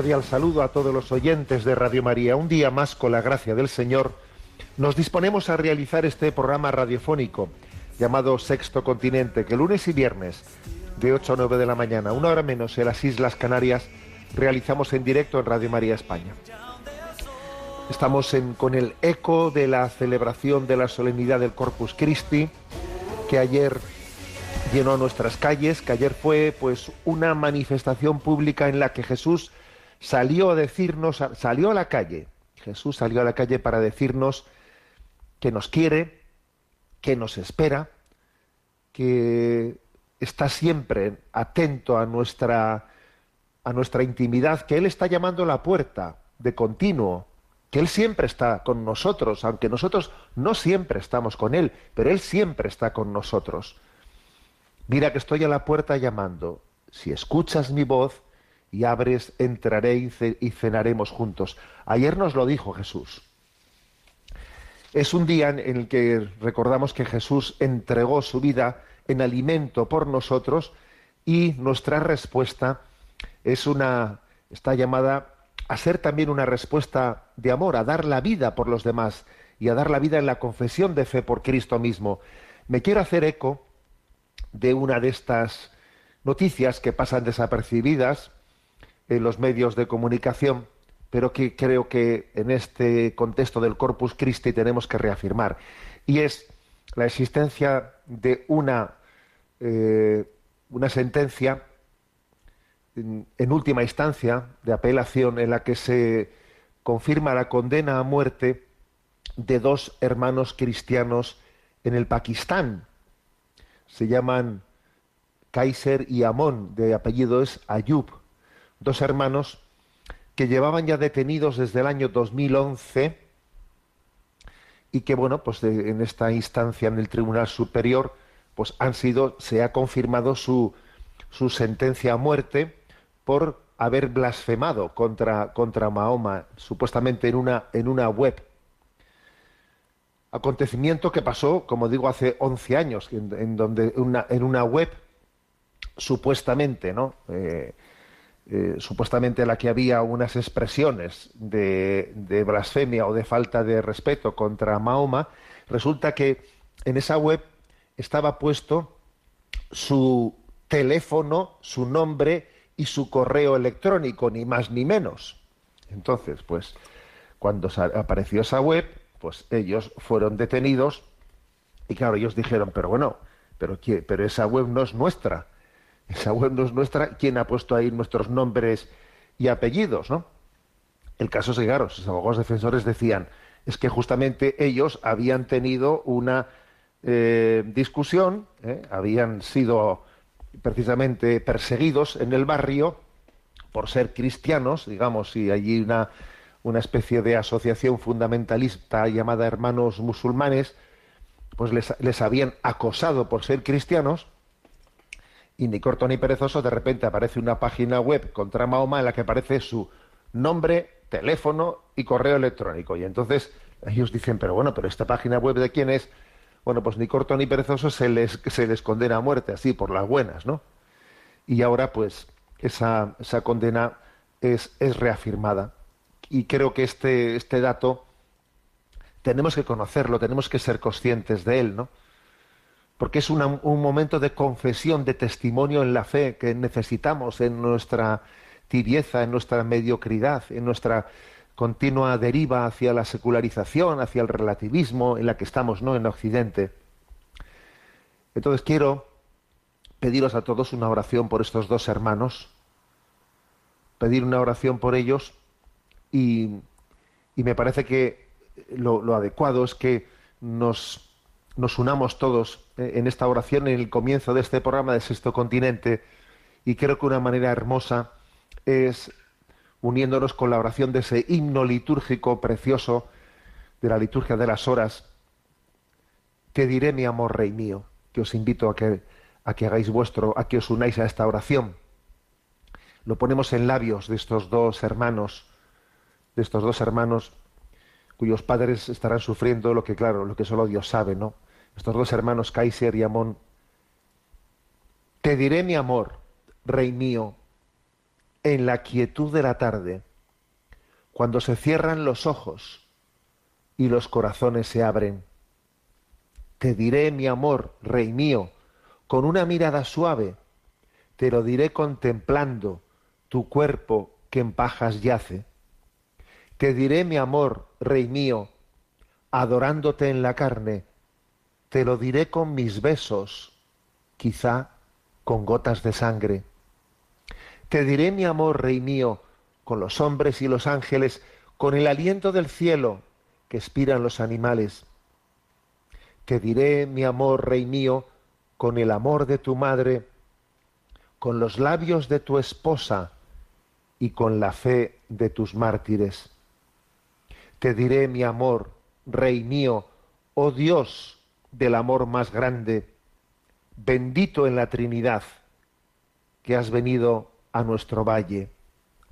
Cordial saludo a todos los oyentes de Radio María. Un día más, con la gracia del Señor, nos disponemos a realizar este programa radiofónico llamado Sexto Continente, que lunes y viernes, de 8 a 9 de la mañana, una hora menos en las Islas Canarias, realizamos en directo en Radio María España. Estamos en- con el eco de la celebración de la solemnidad del Corpus Christi, que ayer llenó nuestras calles, que ayer fue pues una manifestación pública en la que Jesús salió a decirnos, salió a la calle, Jesús salió a la calle para decirnos que nos quiere, que nos espera, que está siempre atento a nuestra a nuestra intimidad, que él está llamando a la puerta de continuo, que él siempre está con nosotros, aunque nosotros no siempre estamos con él, pero él siempre está con nosotros. Mira que estoy a la puerta llamando. Si escuchas mi voz y abres, entraré y, ce- y cenaremos juntos. Ayer nos lo dijo Jesús. Es un día en el que recordamos que Jesús entregó su vida en alimento por nosotros y nuestra respuesta es una está llamada a ser también una respuesta de amor, a dar la vida por los demás y a dar la vida en la confesión de fe por Cristo mismo. Me quiero hacer eco de una de estas noticias que pasan desapercibidas en los medios de comunicación, pero que creo que en este contexto del Corpus Christi tenemos que reafirmar, y es la existencia de una, eh, una sentencia en, en última instancia de apelación en la que se confirma la condena a muerte de dos hermanos cristianos en el Pakistán, se llaman Kaiser y Amón, de apellido es Ayub, dos hermanos que llevaban ya detenidos desde el año 2011 y que, bueno, pues en esta instancia en el Tribunal Superior, pues han sido, se ha confirmado su, su sentencia a muerte por haber blasfemado contra, contra Mahoma, supuestamente en una, en una web. Acontecimiento que pasó, como digo, hace 11 años, en, en donde una, en una web supuestamente, ¿no? Eh, eh, supuestamente en la que había unas expresiones de, blasfemia o de falta de respeto contra Mahoma, resulta que en esa web estaba puesto su teléfono, su nombre y su correo electrónico, ni más ni menos. Entonces, pues, cuando apareció esa web, pues ellos fueron detenidos y claro, ellos dijeron, pero bueno, pero, ¿qué? pero esa web no es nuestra. Esa web no es nuestra. ¿Quién ha puesto ahí nuestros nombres y apellidos, no? El caso es que, claro, sus abogados defensores decían, es que justamente ellos habían tenido una eh, discusión, ¿eh? habían sido precisamente perseguidos en el barrio por ser cristianos, digamos, y allí una, una especie de asociación fundamentalista llamada Hermanos Musulmanes, pues les, les habían acosado por ser cristianos, y ni corto ni perezoso, de repente aparece una página web contra Mahoma en la que aparece su nombre, teléfono y correo electrónico. Y entonces ellos dicen, pero bueno, pero esta página web de quién es, bueno, pues ni corto ni perezoso se les, se les condena a muerte, así, por las buenas, ¿no? Y ahora, pues, esa, esa condena es, es reafirmada. Y creo que este, este dato tenemos que conocerlo, tenemos que ser conscientes de él, ¿no? Porque es un momento de confesión, de testimonio en la fe que necesitamos en nuestra tibieza, en nuestra mediocridad, en nuestra continua deriva hacia la secularización, hacia el relativismo en la que estamos, ¿no? En Occidente. Entonces quiero pediros a todos una oración por estos dos hermanos, pedir una oración por ellos y, y me parece que lo, adecuado es que nos, nos unamos todos eh, en esta oración en el comienzo de este programa de Sexto Continente y creo que una manera hermosa es uniéndonos con la oración de ese himno litúrgico precioso de la liturgia de las horas, te diré mi amor, Rey mío, que os invito a que, a que hagáis vuestro, a que os unáis a esta oración. Lo ponemos en labios de estos dos hermanos, de estos dos hermanos cuyos padres estarán sufriendo lo que, claro, lo que solo Dios sabe, ¿no? Estos dos hermanos, Kaiser y Amón. Te diré mi amor, Rey mío, en la quietud de la tarde, cuando se cierran los ojos y los corazones se abren. Te diré mi amor, rey mío, con una mirada suave, te lo diré contemplando tu cuerpo que en pajas yace. Te diré mi amor, rey mío, adorándote en la carne, te lo diré con mis besos, quizá con gotas de sangre. Te diré mi amor, Rey mío, con los hombres y los ángeles, con el aliento del cielo que expiran los animales. Te diré mi amor, Rey mío, con el amor de tu madre, con los labios de tu esposa y con la fe de tus mártires. Te diré mi amor, Rey mío, oh Dios del amor más grande, bendito en la Trinidad, que has venido a nuestro valle.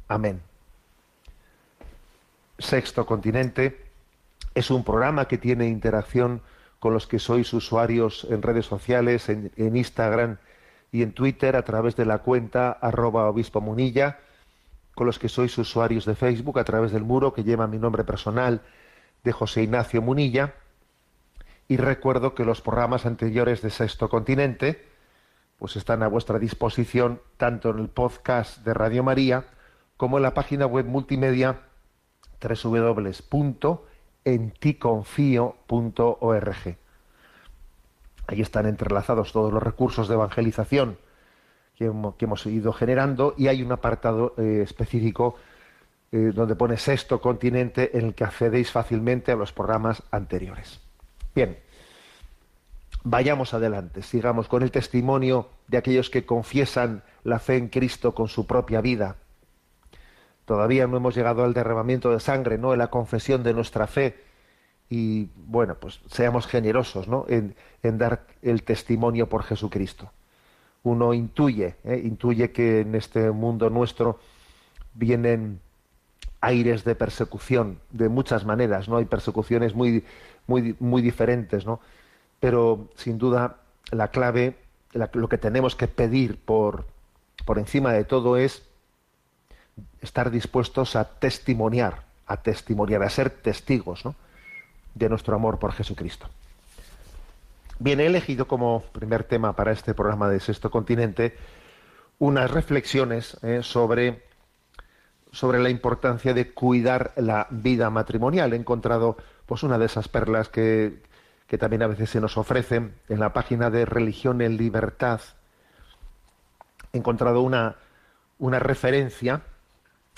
Amén. Sexto Continente es un programa que tiene interacción con los que sois usuarios en redes sociales, en, Instagram y en Twitter a través de la cuenta arroba obispo munilla, con los que sois usuarios de Facebook a través del muro que lleva mi nombre personal de José Ignacio Munilla. Y recuerdo que los programas anteriores de Sexto Continente, pues están a vuestra disposición tanto en el podcast de Radio María como en la página web multimedia www.enticonfio.org. Ahí están entrelazados todos los recursos de evangelización que hemos, ido generando y hay un apartado eh, específico eh, donde pone sexto continente en el que accedéis fácilmente a los programas anteriores. Bien, vayamos adelante, sigamos con el testimonio de aquellos que confiesan la fe en Cristo con su propia vida. Todavía no hemos llegado al derramamiento de sangre, ¿no? En la confesión de nuestra fe. Y bueno, pues seamos generosos, ¿no? En, dar el testimonio por Jesucristo. Uno intuye, ¿eh? intuye que en este mundo nuestro vienen aires de persecución de muchas maneras, ¿no? Hay persecuciones muy, muy, muy diferentes, ¿no? pero sin duda la clave, lo que tenemos que pedir por, por encima de todo es estar dispuestos a testimoniar, a testimoniar, a ser testigos de nuestro amor por Jesucristo. Bien, he elegido como primer tema para este programa de Sexto Continente unas reflexiones eh, sobre, sobre la importancia de cuidar la vida matrimonial. He encontrado pues una de esas perlas que, que también a veces se nos ofrecen en la página de Religión en Libertad. He encontrado una, una referencia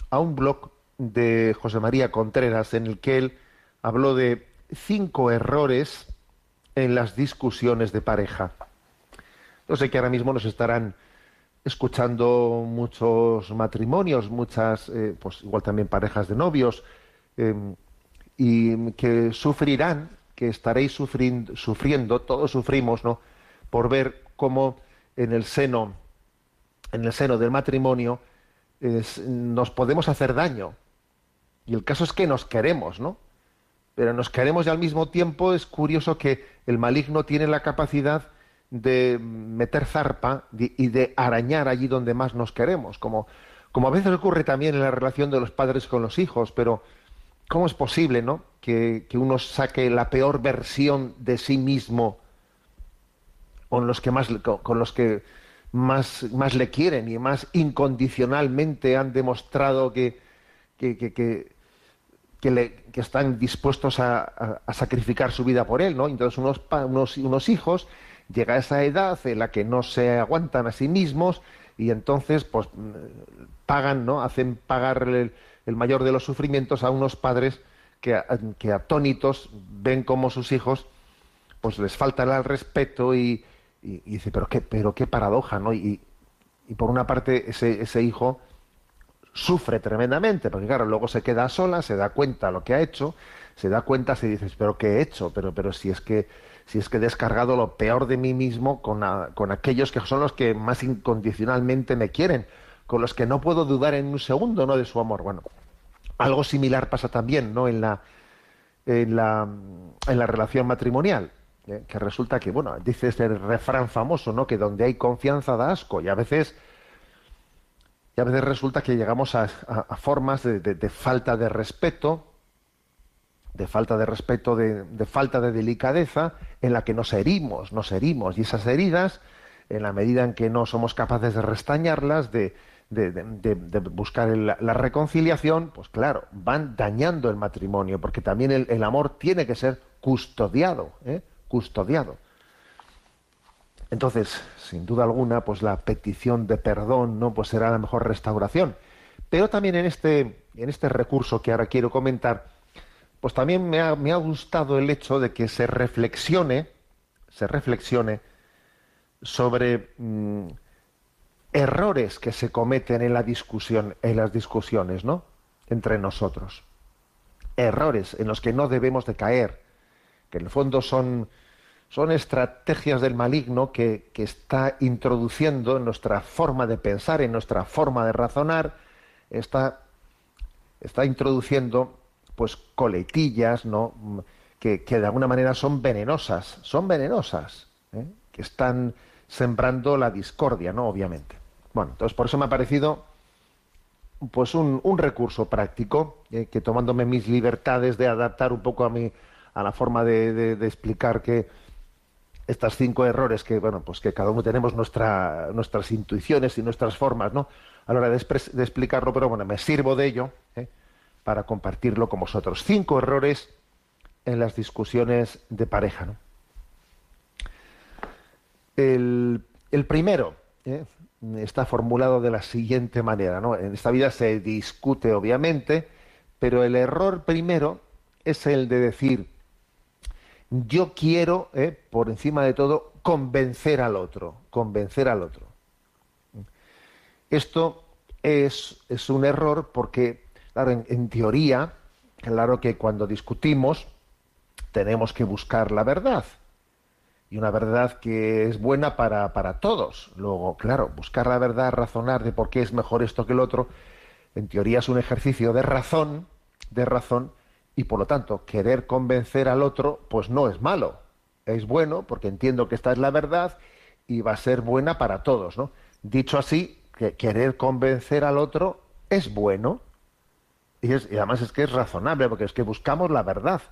a un blog de José María Contreras en el que él habló de cinco errores en las discusiones de pareja. No sé que ahora mismo nos estarán escuchando muchos matrimonios, muchas, eh, pues igual también parejas de novios, eh, y que sufrirán que estaréis sufriendo, sufriendo, todos sufrimos, ¿no? Por ver cómo en el seno, en el seno del matrimonio, nos podemos hacer daño. Y el caso es que nos queremos, ¿no? Pero nos queremos y al mismo tiempo es curioso que el maligno tiene la capacidad de meter zarpa y de arañar allí donde más nos queremos, como, como a veces ocurre también en la relación de los padres con los hijos, pero ¿cómo es posible, no? Que, uno saque la peor versión de sí mismo con los que más, con los que más, más le quieren y más incondicionalmente han demostrado que, que, que, le, están dispuestos a, sacrificar su vida por él, ¿no? Entonces unos, unos, unos hijos llega a esa edad en la que no se aguantan a sí mismos y entonces pues pagan, ¿no? Hacen pagar el, mayor de los sufrimientos a unos padres que, que atónitos ven como sus hijos pues les falta el respeto y, y, dice, pero qué, pero qué paradoja, ¿no? Y, y por una parte ese, ese hijo sufre tremendamente, porque claro, luego se queda sola, se da cuenta de lo que ha hecho, se da cuenta, se dice, pero ¿qué he hecho? Pero, pero si es que si es que he descargado lo peor de mí mismo con, con aquellos que son los que más incondicionalmente me quieren, con los que no puedo dudar en un segundo ¿no? de su amor. Bueno, algo similar pasa también ¿no? en, la, en, la, en la relación matrimonial. ¿eh? que resulta que, bueno, dice este refrán famoso, ¿no? Que donde hay confianza da asco y a veces y a veces resulta que llegamos a, formas de, falta de respeto, de falta de respeto, de, falta de delicadeza, en la que nos herimos, nos herimos, y esas heridas, en la medida en que no somos capaces de restañarlas, de, buscar la reconciliación, pues claro, van dañando el matrimonio, porque también el, amor tiene que ser custodiado, ¿eh? custodiado. Entonces, sin duda alguna, pues la petición de perdón, ¿no? Pues será la mejor restauración. Pero también en este, en este recurso que ahora quiero comentar, pues también me ha, me ha gustado el hecho de que se reflexione, se reflexione sobre mm, errores que se cometen en la discusión, en las discusiones, ¿no? Entre nosotros. Errores en los que no debemos de caer, que en el fondo son son estrategias del maligno que, está introduciendo en nuestra forma de pensar, en nuestra forma de razonar, está, está introduciendo pues coletillas, ¿no? Que, de alguna manera son venenosas, son venenosas, ¿eh? que están sembrando la discordia, ¿no? Obviamente. Bueno, entonces por eso me ha parecido pues un, recurso práctico, ¿eh? que tomándome mis libertades de adaptar un poco a mi, a la forma de explicar que estas cinco errores que, bueno, pues que cada uno tenemos nuestra, nuestras intuiciones y nuestras formas, ¿no? A la hora de, explicarlo, pero bueno, me sirvo de ello ¿eh? para compartirlo con vosotros. Cinco errores en las discusiones de pareja, ¿no? El, primero ¿eh? está formulado de la siguiente manera, ¿no? En esta vida se discute, obviamente, pero el error primero es el de decir, yo quiero, eh, por encima de todo, convencer al otro, convencer al otro. Esto es, un error porque, claro, en, teoría, claro que cuando discutimos tenemos que buscar la verdad. Y una verdad que es buena para, para todos. Luego, claro, buscar la verdad, razonar de por qué es mejor esto que el otro, en teoría es un ejercicio de razón, de razón, y por lo tanto querer convencer al otro pues no es malo, es bueno porque entiendo que esta es la verdad y va a ser buena para todos, ¿no? Dicho así, que querer convencer al otro es bueno y, además es que es razonable porque es que buscamos la verdad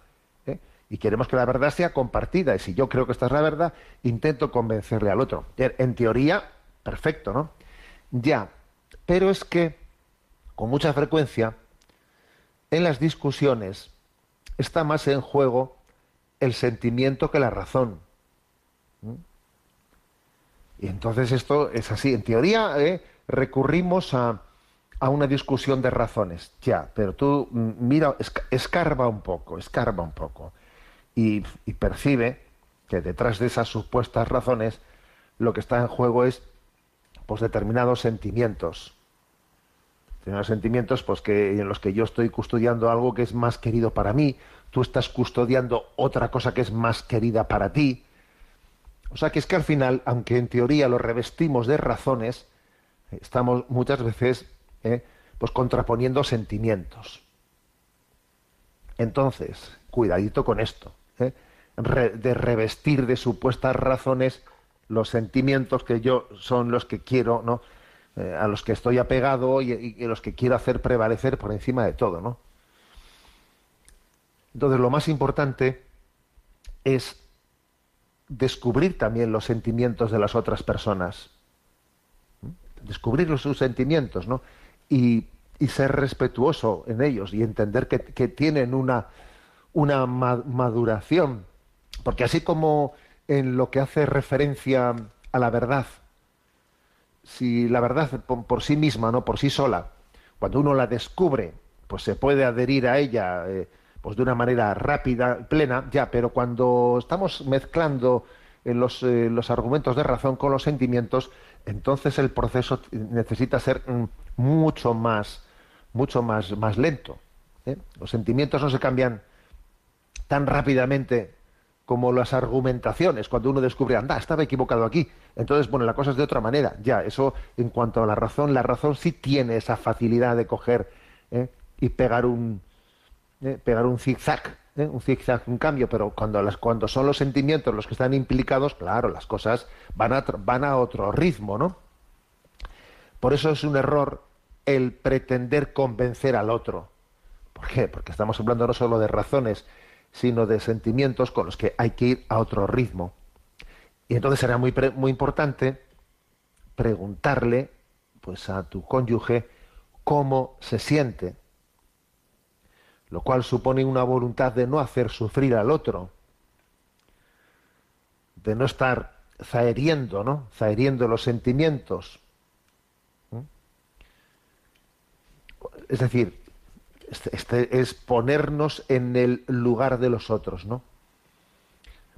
¿eh? y queremos que la verdad sea compartida y si yo creo que esta es la verdad intento convencerle al otro. En teoría, perfecto, ¿no? Ya, pero es que con mucha frecuencia en las discusiones está más en juego el sentimiento que la razón. ¿Mm? Y entonces esto es así. En teoría ¿eh? recurrimos a, una discusión de razones, ya, pero tú mm, mira, escarba un poco, escarba un poco y, y percibe que detrás de esas supuestas razones lo que está en juego es pues determinados sentimientos unos sentimientos pues que en los que yo estoy custodiando algo que es más querido para mí, tú estás custodiando otra cosa que es más querida para ti. O sea que es que al final, aunque en teoría lo revestimos de razones, estamos muchas veces eh, pues contraponiendo sentimientos. Entonces, cuidadito con esto, eh, de revestir de supuestas razones los sentimientos que yo son los que quiero, ¿no? Eh, a los que estoy apegado y, a los que quiero hacer prevalecer por encima de todo, ¿no? Entonces, lo más importante es descubrir también los sentimientos de las otras personas. Descubrir sus sentimientos, ¿no? Y, ser respetuoso en ellos y entender que, tienen una, una maduración. Porque así como en lo que hace referencia a la verdad. Si la verdad por, sí misma, no por sí sola, cuando uno la descubre, pues se puede adherir a ella eh, pues de una manera rápida, plena, ya, pero cuando estamos mezclando los, eh, los argumentos de razón con los sentimientos, entonces el proceso necesita ser mm, mucho más, mucho más, más lento. ¿eh? Los sentimientos no se cambian tan rápidamente como las argumentaciones, cuando uno descubre, anda, estaba equivocado aquí. Entonces, bueno, la cosa es de otra manera. Ya, eso en cuanto a la razón, la razón sí tiene esa facilidad de coger ¿eh? y pegar un, ¿eh? pegar un zigzag, un zigzag, un cambio, pero cuando, las, cuando son los sentimientos los que están implicados, claro, las cosas van a, van a otro ritmo, ¿no? Por eso es un error el pretender convencer al otro. ¿Por qué? Porque estamos hablando no solo de razones, sino de sentimientos con los que hay que ir a otro ritmo. Y entonces será muy, muy importante preguntarle pues a tu cónyuge cómo se siente, lo cual supone una voluntad de no hacer sufrir al otro, de no estar zaheriendo, ¿no? Zaheriendo los sentimientos. Es decir, este, este, es ponernos en el lugar de los otros, ¿no?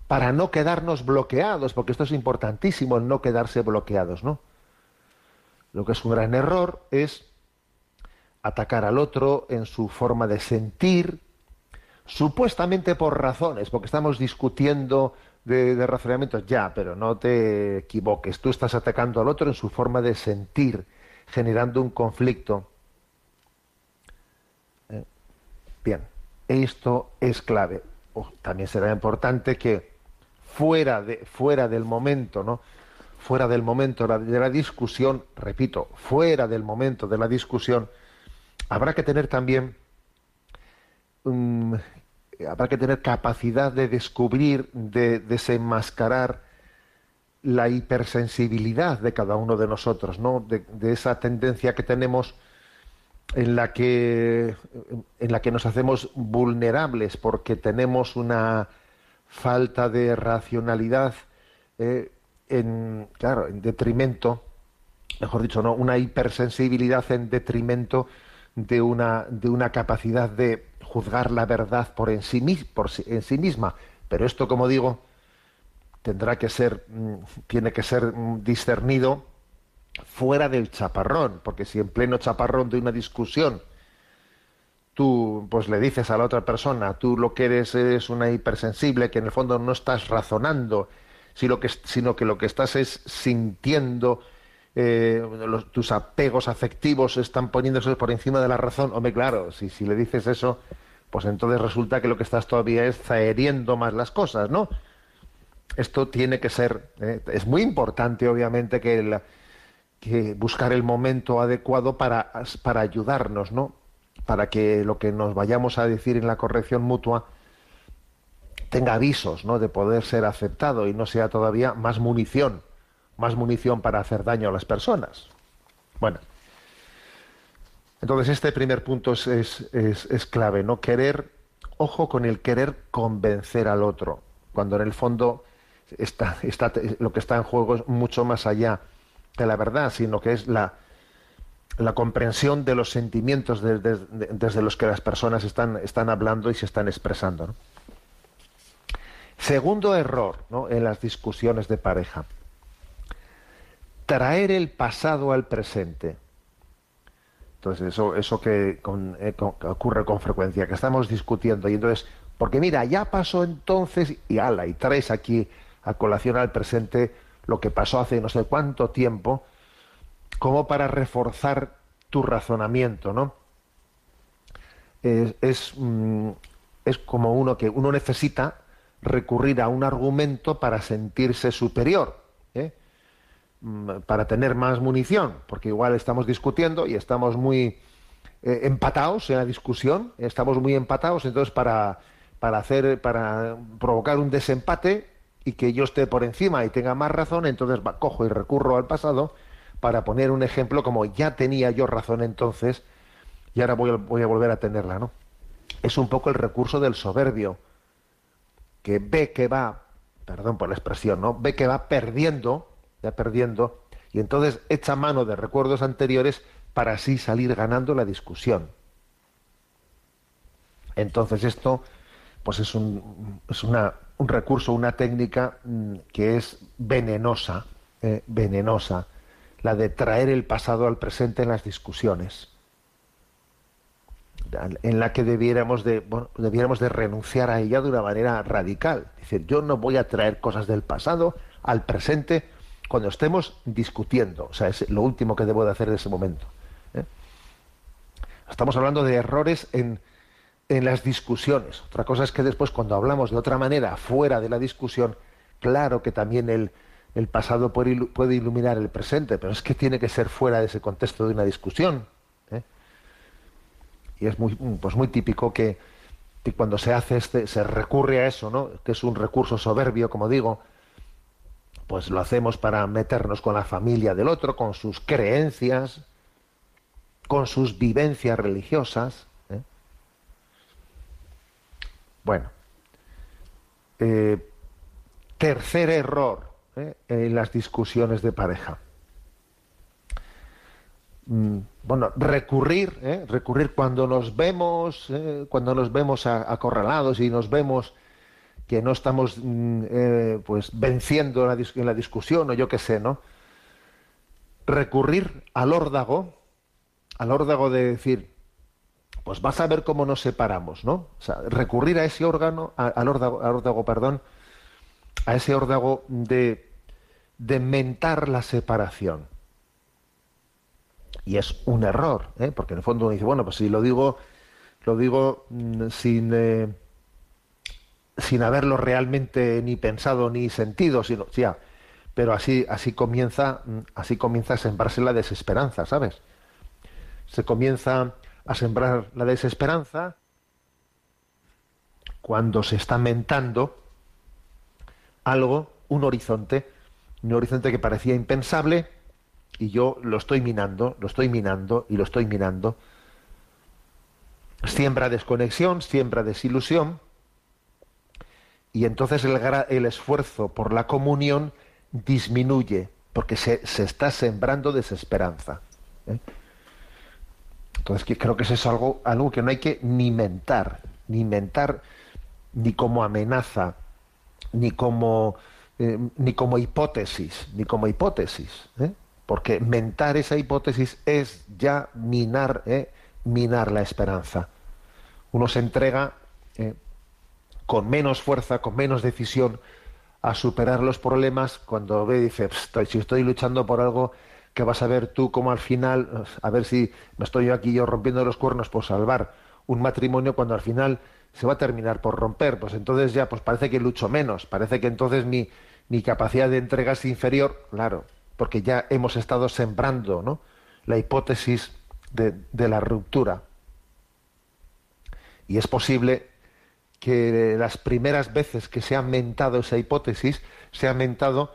Para no quedarnos bloqueados, porque esto es importantísimo, no quedarse bloqueados, ¿no? Lo que es un gran error es atacar al otro en su forma de sentir, supuestamente por razones, porque estamos discutiendo de, de, razonamientos, ya, pero no te equivoques, tú estás atacando al otro en su forma de sentir, generando un conflicto. Bien, esto es clave. también será importante que fuera, de, fuera del momento, ¿no? Fuera del momento de la discusión, repito, fuera del momento de la discusión, habrá que tener también habrá que tener capacidad de descubrir, de desenmascarar la hipersensibilidad de cada uno de nosotros, ¿no? de esa tendencia que tenemos en la que en la que nos hacemos vulnerables porque tenemos una falta de racionalidad eh, en claro en detrimento mejor dicho no una hipersensibilidad en detrimento de una de una capacidad de juzgar la verdad por en sí, por en sí misma. Pero esto como digo tendrá que ser mm, tiene que ser mm, discernido fuera del chaparrón, porque si en pleno chaparrón de una discusión tú pues le dices a la otra persona, tú lo que eres es una hipersensible, que en el fondo no estás razonando, sino que, sino que lo que estás es sintiendo, eh, tus apegos afectivos están poniéndose por encima de la razón. Hombre, claro, si, le dices eso, pues entonces resulta que lo que estás todavía es zaheriendo más las cosas, ¿no? Esto tiene que ser, eh, es muy importante obviamente que la, que buscar el momento adecuado para, para ayudarnos, ¿no? Para que lo que nos vayamos a decir en la corrección mutua tenga avisos, ¿no? De poder ser aceptado y no sea todavía más munición, más munición para hacer daño a las personas. Bueno, entonces este primer punto es, es, es clave, ¿no? Querer, ojo con el querer convencer al otro, cuando en el fondo está, está, lo que está en juego es mucho más allá de la verdad, sino que es la, la comprensión de los sentimientos desde los que las personas están, están hablando y se están expresando. Segundo error en las discusiones de pareja. Traer el pasado al presente. Entonces, eso, eso que, eh, ocurre con frecuencia, que estamos discutiendo y entonces, porque mira, ya pasó entonces y ala, y traes aquí a colación al presente lo que pasó hace no sé cuánto tiempo, como para reforzar tu razonamiento, ¿no? Es, mm, es, como uno que uno necesita recurrir a un argumento para sentirse superior, ¿eh? mm, para tener más munición, porque igual estamos discutiendo y estamos muy eh, empatados en la discusión, estamos muy empatados, entonces para, para hacer, para provocar un desempate, y que yo esté por encima y tenga más razón, entonces va, cojo y recurro al pasado para poner un ejemplo como ya tenía yo razón entonces y ahora voy a, volver a tenerla, ¿no? Es un poco el recurso del soberbio, que ve que va perdón por la expresión, ¿no? Ve que va perdiendo, va perdiendo, y entonces echa mano de recuerdos anteriores para así salir ganando la discusión. Entonces esto, pues es un, es una, un recurso, una técnica mm, que es venenosa, eh, venenosa, la de traer el pasado al presente en las discusiones en la que debiéramos de, debiéramos de renunciar a ella de una manera radical. Decir, yo no voy a traer cosas del pasado al presente cuando estemos discutiendo. O sea, es lo último que debo de hacer en ese momento. ¿eh? Estamos hablando de errores en, en las discusiones. Otra cosa es que después cuando hablamos de otra manera fuera de la discusión, claro que también el, el pasado puede, iluminar el presente, pero es que tiene que ser fuera de ese contexto de una discusión. Y es muy, pues muy típico que, cuando se hace este, se recurre a eso, ¿no? que es un recurso soberbio, como digo, pues lo hacemos para meternos con la familia del otro, con sus creencias, con sus vivencias religiosas. Bueno, eh, tercer error ¿eh? en las discusiones de pareja. Mm, bueno, recurrir, ¿eh? recurrir cuando nos vemos, cuando nos vemos acorralados y nos vemos que no estamos mm, pues venciendo en la, discusión o yo qué sé, ¿no? Recurrir al órdago, al órdago de decir, pues vas a ver cómo nos separamos, ¿no? O sea, recurrir a ese órgano, al órdago, órdago, perdón, a ese órdago de, de mentar la separación y es un error, ¿eh? porque en el fondo uno dice, bueno, pues si lo digo, lo digo mm, sin, eh, sin haberlo realmente ni pensado ni sentido, sino, pero así, así comienza, mm, así comienza a sembrarse la desesperanza, ¿sabes? Se comienza a sembrar la desesperanza cuando se está mentando algo, un horizonte, un horizonte que parecía impensable, y yo lo estoy minando, lo estoy minando y lo estoy minando. Siembra desconexión, siembra desilusión y entonces el, esfuerzo por la comunión disminuye porque se, está sembrando desesperanza. ¿eh? Entonces creo que eso es algo, que no hay que ni mentar, ni mentar ni como amenaza, ni como, eh, ni como hipótesis, ni como hipótesis. ¿eh? porque mentar esa hipótesis es ya minar, eh, minar la esperanza. Uno se entrega con menos fuerza, con menos decisión a superar los problemas cuando ve y dice, si estoy luchando por algo que vas a ver tú como al final, a ver si me estoy yo aquí yo rompiendo los cuernos por salvar un matrimonio cuando al final se va a terminar por romper, pues entonces ya pues parece que lucho menos, parece que entonces mi, mi capacidad de entrega es inferior, claro, porque ya hemos estado sembrando ¿no? la hipótesis de, la ruptura. Y es posible que las primeras veces que se ha mentado esa hipótesis, se ha mentado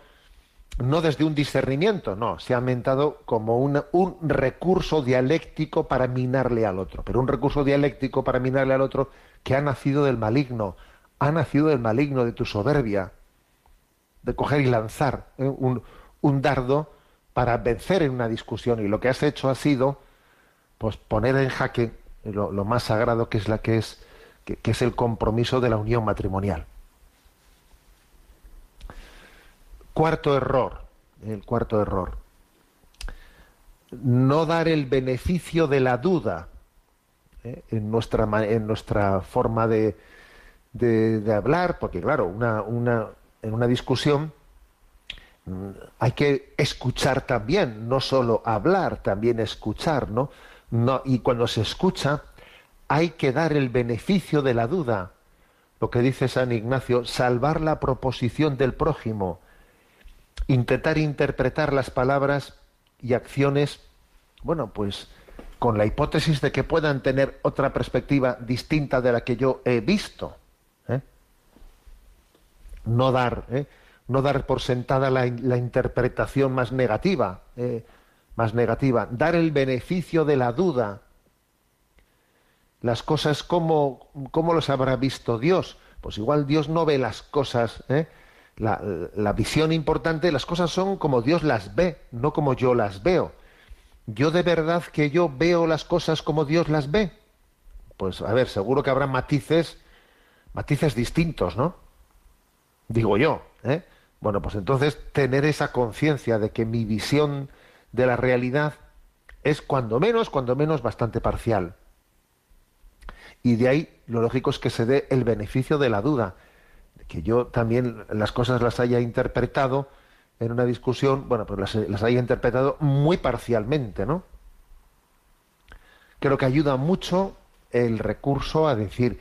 no desde un discernimiento, no, se ha mentado como un recurso dialéctico para minarle al otro, pero un recurso dialéctico para minarle al otro que ha nacido del maligno, ha nacido del maligno, de tu soberbia, de coger y lanzar ¿eh? un, un dardo para vencer en una discusión y lo que has hecho ha sido pues poner en jaque lo, más sagrado que es la que es que, es el compromiso de la unión matrimonial. Cuarto error, el cuarto error. No dar el beneficio de la duda ¿eh? en, nuestra, en nuestra forma de, de, hablar, porque claro, una, una, en una discusión hay que escuchar también, no solo hablar, también escuchar, ¿no? no y cuando se escucha, hay que dar el beneficio de la duda. Lo que dice San Ignacio, salvar la proposición del prójimo, intentar interpretar las palabras y acciones, bueno, pues con la hipótesis de que puedan tener otra perspectiva distinta de la que yo he visto. ¿eh? No dar, ¿eh? no dar por sentada la, interpretación más negativa, eh, más negativa, dar el beneficio de la duda. Las cosas como, como los habrá visto Dios. Pues igual Dios no ve las cosas la, la visión importante, las cosas son como Dios las ve, no como yo las veo. Yo de verdad que yo veo las cosas como Dios las ve. Pues a ver, seguro que habrá matices, matices distintos, ¿no? Digo yo, ¿eh? Bueno, pues entonces tener esa conciencia de que mi visión de la realidad es cuando menos, cuando menos bastante parcial. Y de ahí lo lógico es que se dé el beneficio de la duda, que yo también las cosas las haya interpretado en una discusión, bueno, pues las, las haya interpretado muy parcialmente, ¿no? Creo que ayuda mucho el recurso a decir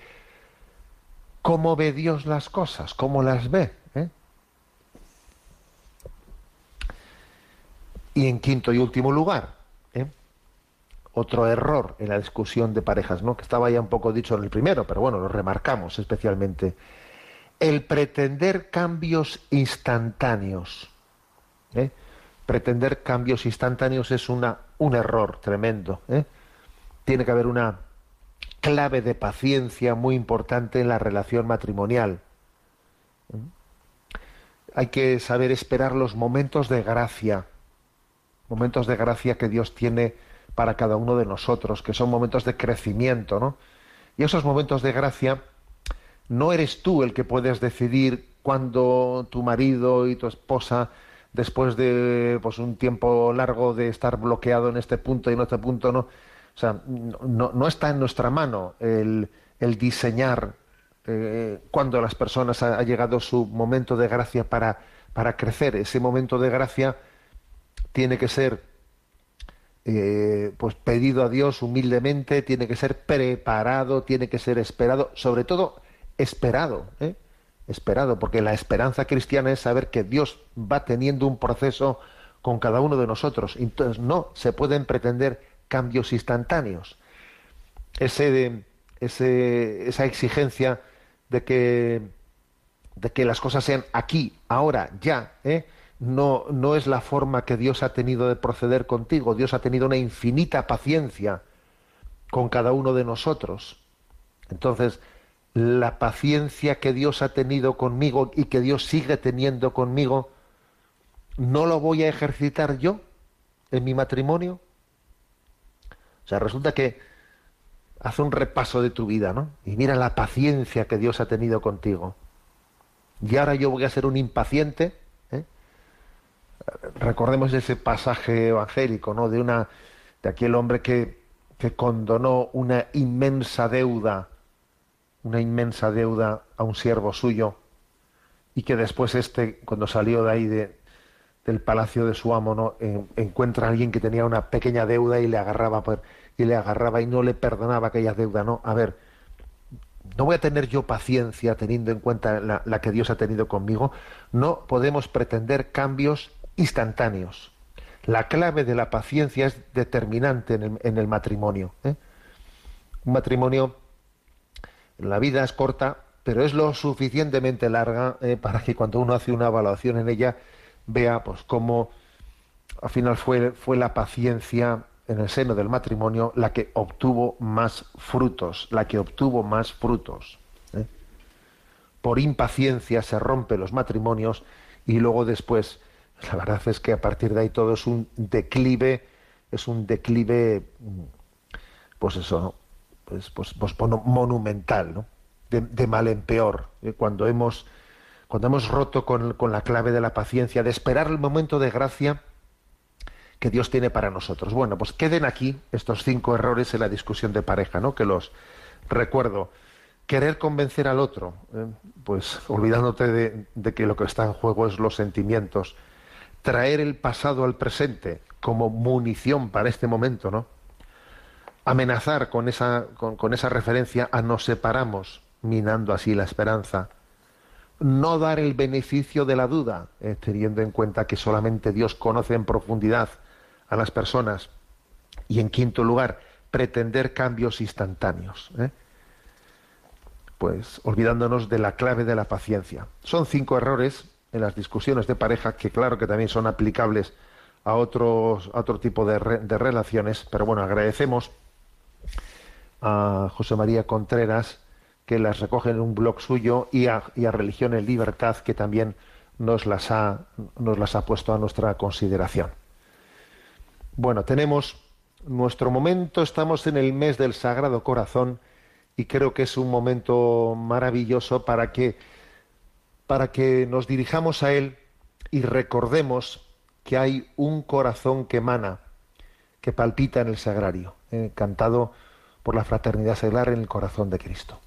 cómo ve Dios las cosas, cómo las ve. ¿eh? Y en quinto y último lugar, ¿eh? otro error en la discusión de parejas, ¿no? que estaba ya un poco dicho en el primero, pero bueno, lo remarcamos especialmente, el pretender cambios instantáneos. ¿eh? Pretender cambios instantáneos es una, un error tremendo. Tiene que haber una clave de paciencia muy importante en la relación matrimonial. Hay que saber esperar los momentos de gracia, momentos de gracia que Dios tiene para cada uno de nosotros, que son momentos de crecimiento, ¿no? Y esos momentos de gracia no eres tú el que puedes decidir cuando tu marido y tu esposa después de pues un tiempo largo de estar bloqueado en este punto y en este punto no o sea, no, no está en nuestra mano el, el diseñar eh, cuando las personas ha, ha, llegado su momento de gracia para, para crecer. Ese momento de gracia tiene que ser eh, pues pedido a Dios humildemente, tiene que ser preparado, tiene que ser esperado, sobre todo esperado, ¿eh? esperado, porque la esperanza cristiana es saber que Dios va teniendo un proceso con cada uno de nosotros. Entonces no se pueden pretender cambios instantáneos. Ese, ese, esa exigencia de que, de que las cosas sean aquí, ahora, ya, ¿eh? no, no es la forma que Dios ha tenido de proceder contigo. Dios ha tenido una infinita paciencia con cada uno de nosotros. Entonces, la paciencia que Dios ha tenido conmigo y que Dios sigue teniendo conmigo, ¿no lo voy a ejercitar yo en mi matrimonio? O sea, resulta que hace un repaso de tu vida, ¿no? Y mira la paciencia que Dios ha tenido contigo. Y ahora yo voy a ser un impaciente. ¿eh? Recordemos ese pasaje evangélico, ¿no? De una de aquel hombre que, que condonó una inmensa deuda, una inmensa deuda a un siervo suyo, y que después este, cuando salió de ahí de, del palacio de su amo, ¿no? encuentra a alguien que tenía una pequeña deuda y le agarraba y le agarraba y no le perdonaba aquella deuda, ¿no? A ver, no voy a tener yo paciencia teniendo en cuenta la, que Dios ha tenido conmigo. No podemos pretender cambios instantáneos. La clave de la paciencia es determinante en el, en el matrimonio. ¿eh? Un matrimonio, la vida es corta, pero es lo suficientemente larga eh, para que cuando uno hace una evaluación en ella, vea pues cómo al final fue, fue la paciencia en el seno del matrimonio la que obtuvo más frutos, la que obtuvo más frutos. ¿eh? Por impaciencia se rompen los matrimonios y luego después, la verdad es que a partir de ahí todo es un declive, es un declive, pues eso, ¿no? Pues, pues, pues monumental, ¿no? de, mal en peor. ¿eh? Cuando hemos cuando hemos roto con, con la clave de la paciencia, de esperar el momento de gracia que Dios tiene para nosotros. Bueno, pues queden aquí estos cinco errores en la discusión de pareja, ¿no? Que los recuerdo. Querer convencer al otro, ¿eh? pues olvidándote de, de, que lo que está en juego es los sentimientos. Traer el pasado al presente como munición para este momento, ¿no? Amenazar con esa, con, con esa referencia a nos separamos, minando así la esperanza no dar el beneficio de la duda, teniendo en cuenta que solamente Dios conoce en profundidad a las personas. Y en quinto lugar, pretender cambios instantáneos. ¿eh? Pues olvidándonos de la clave de la paciencia. Son cinco errores en las discusiones de pareja que claro que también son aplicables a, otros, a otro tipo de, de relaciones, pero bueno, agradecemos a José María Contreras que las recoge en un blog suyo y a, Religión en Libertad que también nos las ha, nos las ha puesto a nuestra consideración. Bueno, tenemos nuestro momento, estamos en el mes del Sagrado Corazón y creo que es un momento maravilloso para que, para que nos dirijamos a Él y recordemos que hay un corazón que emana, que palpita en el sagrario, eh, cantado por la fraternidad seglar en el corazón de Cristo.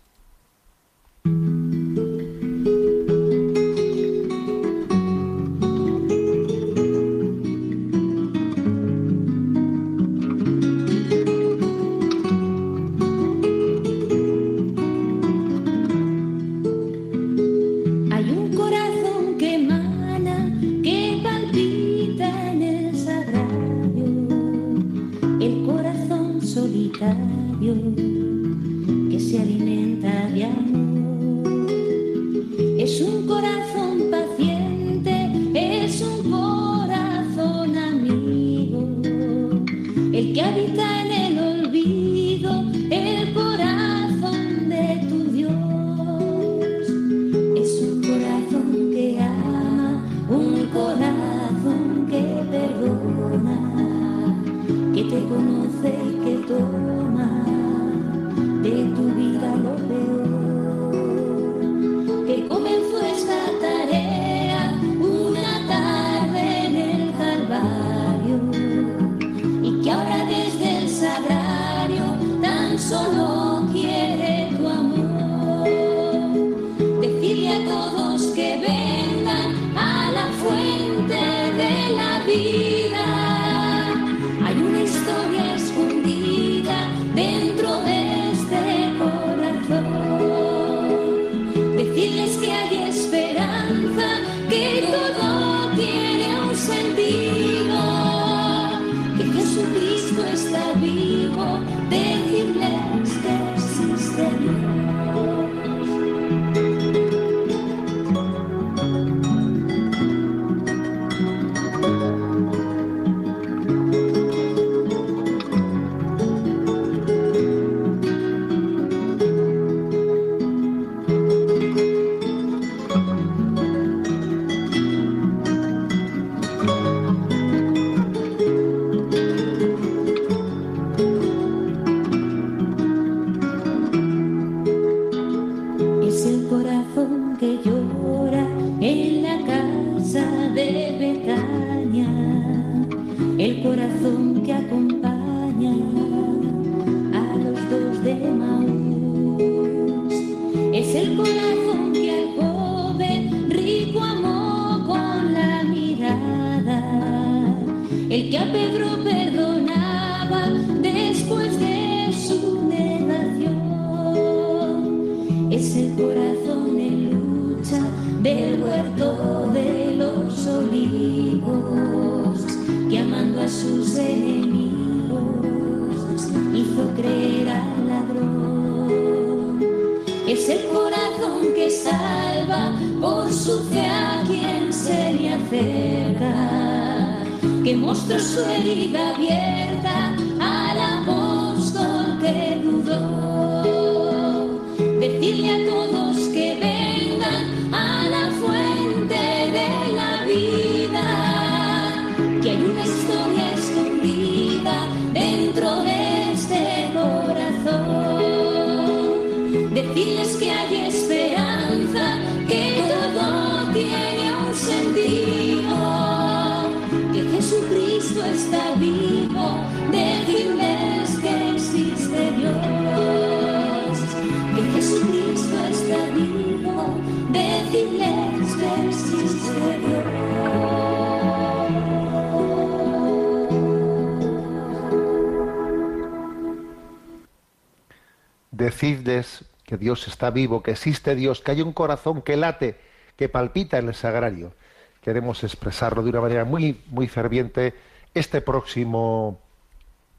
Decidles que Dios está vivo, que existe Dios, que hay un corazón que late, que palpita en el sagrario. Queremos expresarlo de una manera muy, muy ferviente este próximo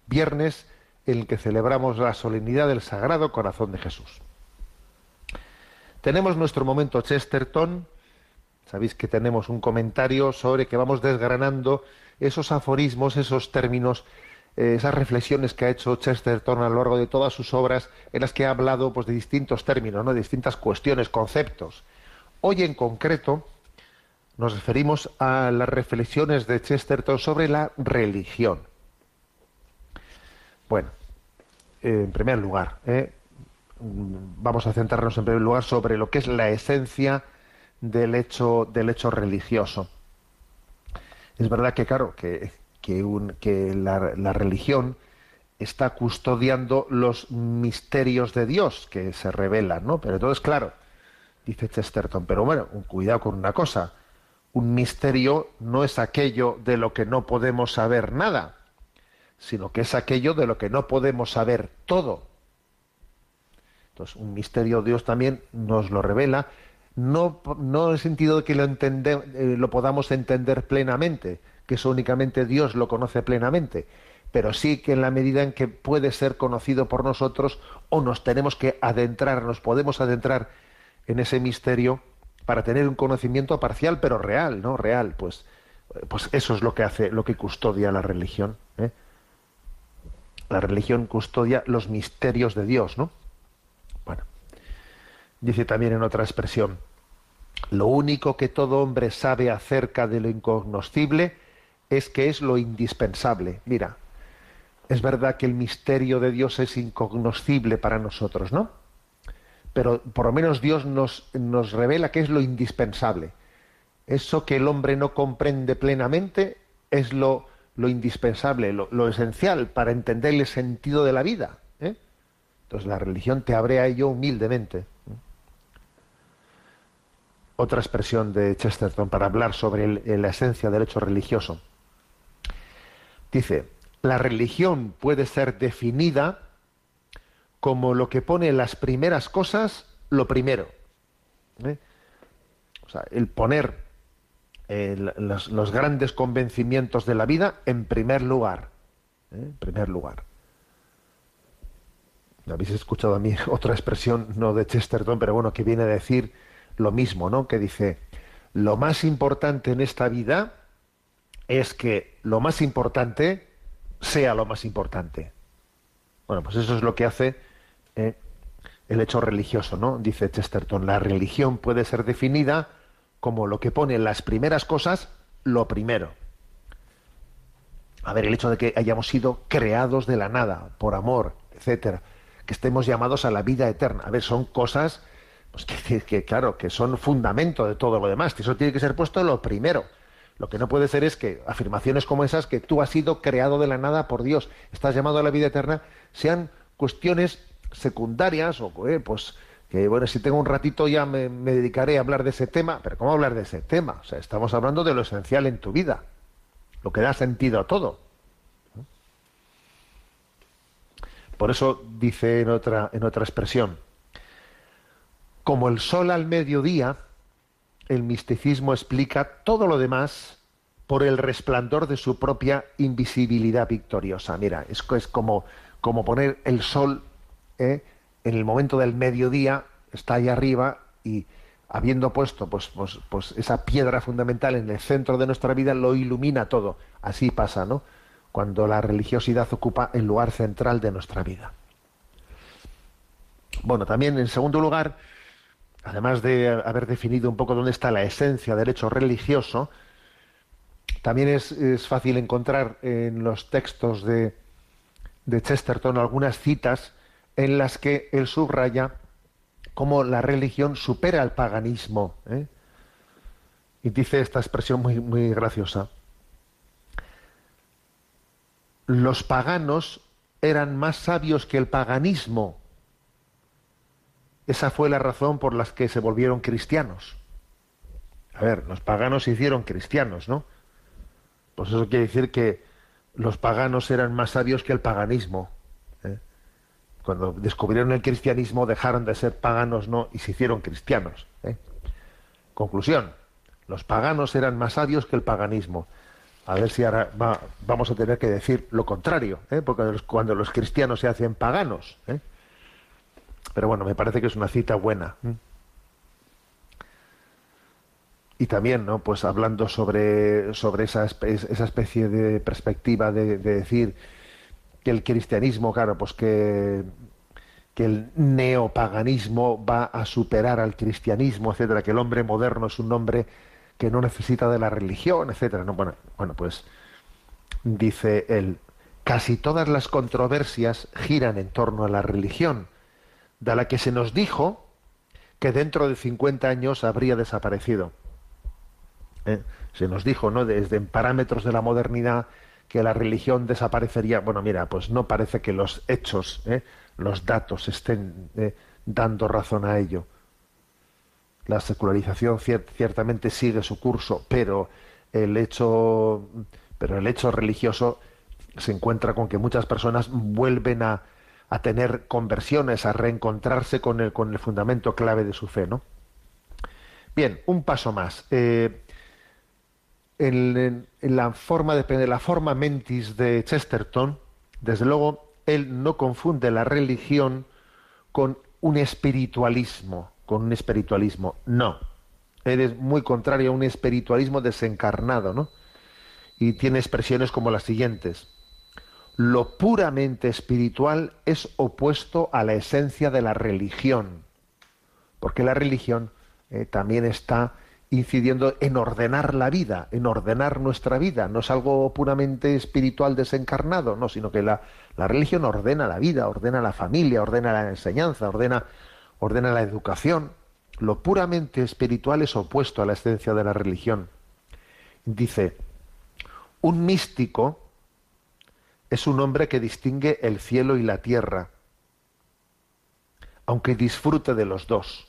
viernes en el que celebramos la solemnidad del Sagrado Corazón de Jesús. Tenemos nuestro momento Chesterton. Sabéis que tenemos un comentario sobre que vamos desgranando esos aforismos, esos términos, eh, esas reflexiones que ha hecho Chesterton a lo largo de todas sus obras, en las que ha hablado pues, de distintos términos, ¿no? de distintas cuestiones, conceptos. Hoy en concreto nos referimos a las reflexiones de Chesterton sobre la religión. Bueno, en primer lugar, ¿eh? vamos a centrarnos en primer lugar sobre lo que es la esencia del hecho, religioso. Es verdad que, claro, que, la, la, religión está custodiando los misterios de Dios que se revelan, ¿no? Pero entonces, claro, dice Chesterton, pero bueno, cuidado con una cosa. Un misterio no es aquello de lo que no podemos saber nada, sino que es aquello de lo que no podemos saber todo. Entonces, un misterio Dios también nos lo revela, no, en el sentido de que lo, eh, lo podamos entender plenamente, que eso únicamente Dios lo conoce plenamente, pero sí que en la medida en que puede ser conocido por nosotros o nos tenemos que adentrar, nos podemos adentrar en ese misterio para tener un conocimiento parcial pero real, ¿no? Real, pues, pues eso es lo que hace, lo que custodia la religión. ¿eh? La religión custodia los misterios de Dios, ¿no? Bueno, dice también en otra expresión, lo único que todo hombre sabe acerca de lo incognoscible es que es lo indispensable. Mira, es verdad que el misterio de Dios es incognoscible para nosotros, ¿no? Pero por lo menos Dios nos, nos revela que es lo indispensable. Eso que el hombre no comprende plenamente es lo, lo indispensable, lo, esencial para entender el sentido de la vida. ¿eh? Entonces la religión te abre a ello humildemente. Otra expresión de Chesterton para hablar sobre la esencia del hecho religioso. Dice, la religión puede ser definida como lo que pone las primeras cosas lo primero. ¿eh? O sea, el poner los, grandes convencimientos de la vida en primer lugar. ¿eh? En primer lugar. Habéis escuchado a mí otra expresión, no de Chesterton, pero bueno, que viene a decir lo mismo, ¿no? Que dice, lo más importante en esta vida es que lo más importante sea lo más importante. Bueno, pues eso es lo que hace el hecho religioso, ¿no? Dice Chesterton, la religión puede ser definida como lo que pone las primeras cosas lo primero. A ver, el hecho de que hayamos sido creados de la nada, por amor, etcétera, que estemos llamados a la vida eterna. A ver, son cosas pues, que, que, claro, que son fundamento de todo lo demás. Eso tiene que ser puesto lo primero. Lo que no puede ser es que afirmaciones como esas, que tú has sido creado de la nada por Dios, estás llamado a la vida eterna, sean cuestiones secundarias o eh, pues que bueno, si tengo un ratito ya me, dedicaré a hablar de ese tema, pero ¿cómo hablar de ese tema? O sea, estamos hablando de lo esencial en tu vida, lo que da sentido a todo. Por eso dice en otra, en otra expresión, como el sol al mediodía, el misticismo explica todo lo demás por el resplandor de su propia invisibilidad victoriosa. Mira, es, es como, como poner el sol en el momento del mediodía está ahí arriba y habiendo puesto pues, pues, pues, esa piedra fundamental en el centro de nuestra vida, lo ilumina todo. Así pasa, ¿no? Cuando la religiosidad ocupa el lugar central de nuestra vida. Bueno, también en segundo lugar, además de haber definido un poco dónde está la esencia del hecho religioso, también es, es fácil encontrar en los textos de, de Chesterton algunas citas en las que él subraya cómo la religión supera al paganismo. ¿eh? Y dice esta expresión muy, muy graciosa. Los paganos eran más sabios que el paganismo. Esa fue la razón por la que se volvieron cristianos. A ver, los paganos se hicieron cristianos, ¿no? Pues eso quiere decir que los paganos eran más sabios que el paganismo cuando descubrieron el cristianismo dejaron de ser paganos no y se hicieron cristianos. ¿eh? Conclusión, los paganos eran más sabios que el paganismo. A ver si ahora vamos a tener que decir lo contrario, ¿eh? porque cuando los cristianos se hacen paganos. ¿eh? Pero bueno, me parece que es una cita buena. Y también, ¿no? Pues hablando sobre, sobre esa, esa especie de perspectiva de decir que el cristianismo, claro, pues que, que el neopaganismo va a superar al cristianismo, etcétera, que el hombre moderno es un hombre que no necesita de la religión, etcétera. No, bueno, bueno, pues dice él, casi todas las controversias giran en torno a la religión, de la que se nos dijo que dentro de 50 años habría desaparecido. ¿Eh? Se nos dijo, ¿no? Desde en parámetros de la modernidad que la religión desaparecería. Bueno, mira, pues no parece que los hechos, ¿eh? los datos estén ¿eh? dando razón a ello. La secularización ciertamente sigue su curso, pero el hecho, pero el hecho religioso se encuentra con que muchas personas vuelven a, a tener conversiones, a reencontrarse con el, con el fundamento clave de su fe, ¿no? Bien, un paso más. Eh, en, la forma de la forma mentis de Chesterton, desde luego, él no confunde la religión con un espiritualismo, con un espiritualismo. No. Él es muy contrario a un espiritualismo desencarnado, ¿no? Y tiene expresiones como las siguientes lo puramente espiritual es opuesto a la esencia de la religión, porque la religión eh, también está incidiendo en ordenar la vida, en ordenar nuestra vida. No es algo puramente espiritual desencarnado, no, sino que la, la religión ordena la vida, ordena la familia, ordena la enseñanza, ordena, ordena la educación. Lo puramente espiritual es opuesto a la esencia de la religión. Dice, un místico es un hombre que distingue el cielo y la tierra, aunque disfrute de los dos.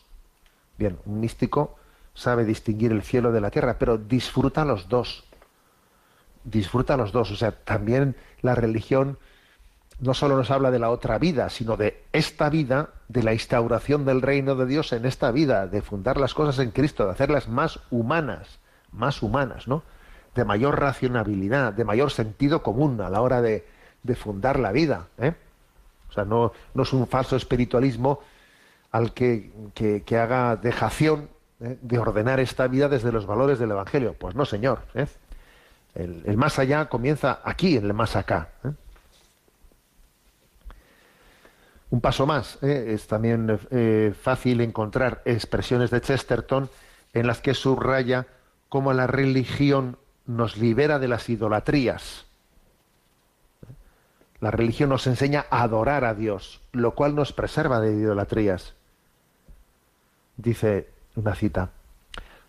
Bien, un místico sabe distinguir el cielo de la tierra, pero disfruta los dos. Disfruta los dos. O sea, también la religión no solo nos habla de la otra vida, sino de esta vida, de la instauración del reino de Dios en esta vida, de fundar las cosas en Cristo, de hacerlas más humanas, más humanas, ¿no? de mayor racionalidad, de mayor sentido común a la hora de, fundar la vida. ¿eh? O sea, no, no, es un falso espiritualismo al que, que, haga dejación ¿eh? de ordenar esta vida desde los valores del Evangelio. Pues no, señor. ¿eh? El, más allá comienza aquí, el más acá. Un paso más. Es también fácil encontrar expresiones de Chesterton en las que subraya cómo la religión nos libera de las idolatrías. La religión nos enseña a adorar a Dios, lo cual nos preserva de idolatrías. Dice una cita,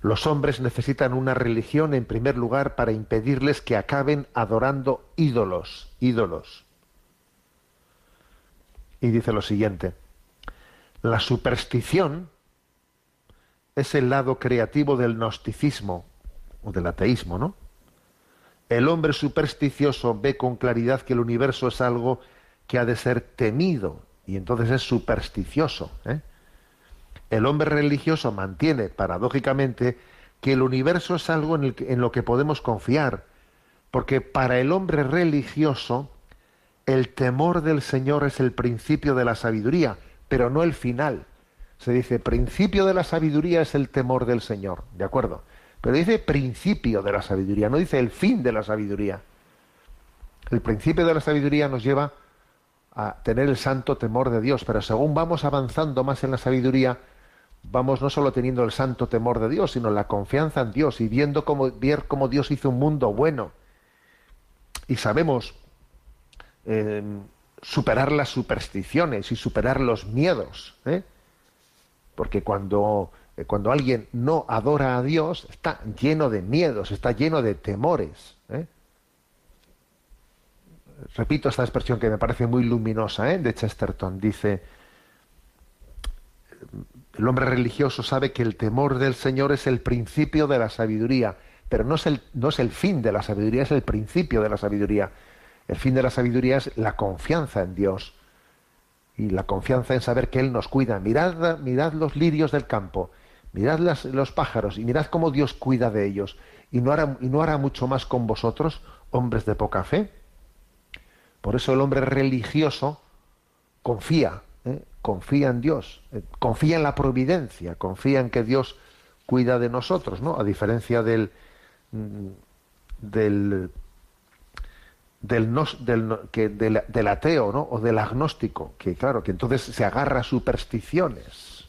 los hombres necesitan una religión en primer lugar para impedirles que acaben adorando ídolos, ídolos. Y dice lo siguiente, la superstición es el lado creativo del gnosticismo o del ateísmo, ¿no? El hombre supersticioso ve con claridad que el universo es algo que ha de ser temido y entonces es supersticioso. ¿eh? El hombre religioso mantiene, paradójicamente, que el universo es algo en, lo que podemos confiar, porque para el hombre religioso el temor del Señor es el principio de la sabiduría, pero no el final. Se dice, principio de la sabiduría es el temor del Señor, ¿de acuerdo? Pero dice principio de la sabiduría, no dice el fin de la sabiduría. El principio de la sabiduría nos lleva a tener el santo temor de Dios, pero según vamos avanzando más en la sabiduría, vamos no solo teniendo el santo temor de Dios, sino la confianza en Dios y viendo cómo, ver cómo Dios hizo un mundo bueno. Y sabemos eh, superar las supersticiones y superar los miedos. ¿eh? Porque cuando cuando alguien no adora a Dios, está lleno de miedos, está lleno de temores. ¿eh? Repito esta expresión que me parece muy luminosa ¿eh? de Chesterton. Dice, el hombre religioso sabe que el temor del Señor es el principio de la sabiduría, pero no es el, no es el fin de la sabiduría, es el principio de la sabiduría. El fin de la sabiduría es la confianza en Dios y la confianza en saber que Él nos cuida. Mirad, mirad los lirios del campo, Mirad los pájaros y mirad cómo Dios cuida de ellos. ¿Y no, hará, ¿Y no hará mucho más con vosotros, hombres de poca fe? Por eso el hombre religioso confía. Confía en Dios, eh, confía en la providencia, confía en que Dios cuida de nosotros, ¿no? A diferencia del mm, del del, que, del, del ateo, ¿no? O del agnóstico, que claro, que entonces se agarra a supersticiones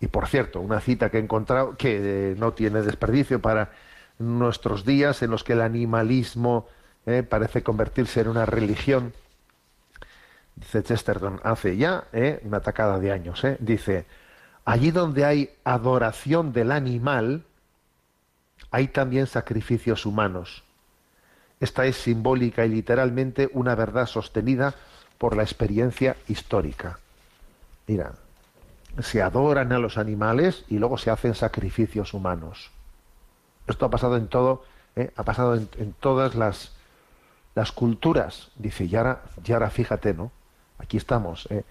Y por cierto, una cita que he encontrado que eh, no tiene desperdicio para nuestros días en los que el animalismo eh, parece convertirse en una religión. Dice Chesterton, hace ya eh, una tacada de años, dice, allí donde hay adoración del animal, hay también sacrificios humanos. Esta es simbólica y literalmente una verdad sostenida por la experiencia histórica. Mira, se adoran a los animales y luego se hacen sacrificios humanos. Esto ha pasado en todo, ¿eh? ha pasado en, todas las, las, culturas. Dice, y ahora, y ahora fíjate, ¿no? Aquí estamos, ¿eh?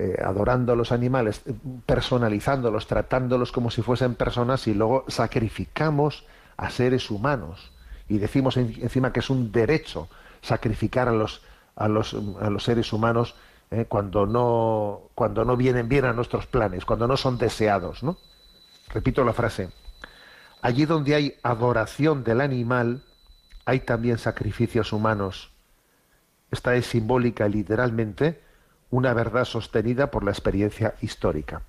Eh, adorando a los animales, personalizándolos, tratándolos como si fuesen personas y luego sacrificamos a seres humanos. Y decimos encima que es un derecho sacrificar a los, a los, a los seres humanos ¿eh? cuando, no, cuando no vienen bien a nuestros planes, cuando no son deseados. ¿no? Repito la frase. Allí donde hay adoración del animal, hay también sacrificios humanos. Esta es simbólica literalmente una verdad sostenida por la experiencia histórica.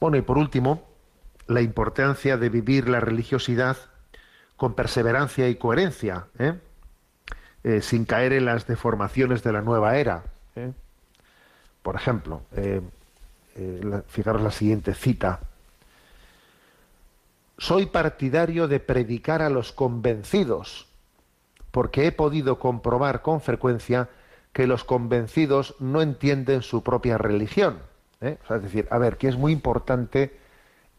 Bueno, y por último, la importancia de vivir la religiosidad con perseverancia y coherencia. ¿eh? Eh, sin caer en las deformaciones de la nueva era. ¿eh? Por ejemplo, fijaros la siguiente cita. Soy partidario de predicar a los convencidos, porque he podido comprobar con frecuencia que los convencidos no entienden su propia religión. es decir, a ver, que es muy importante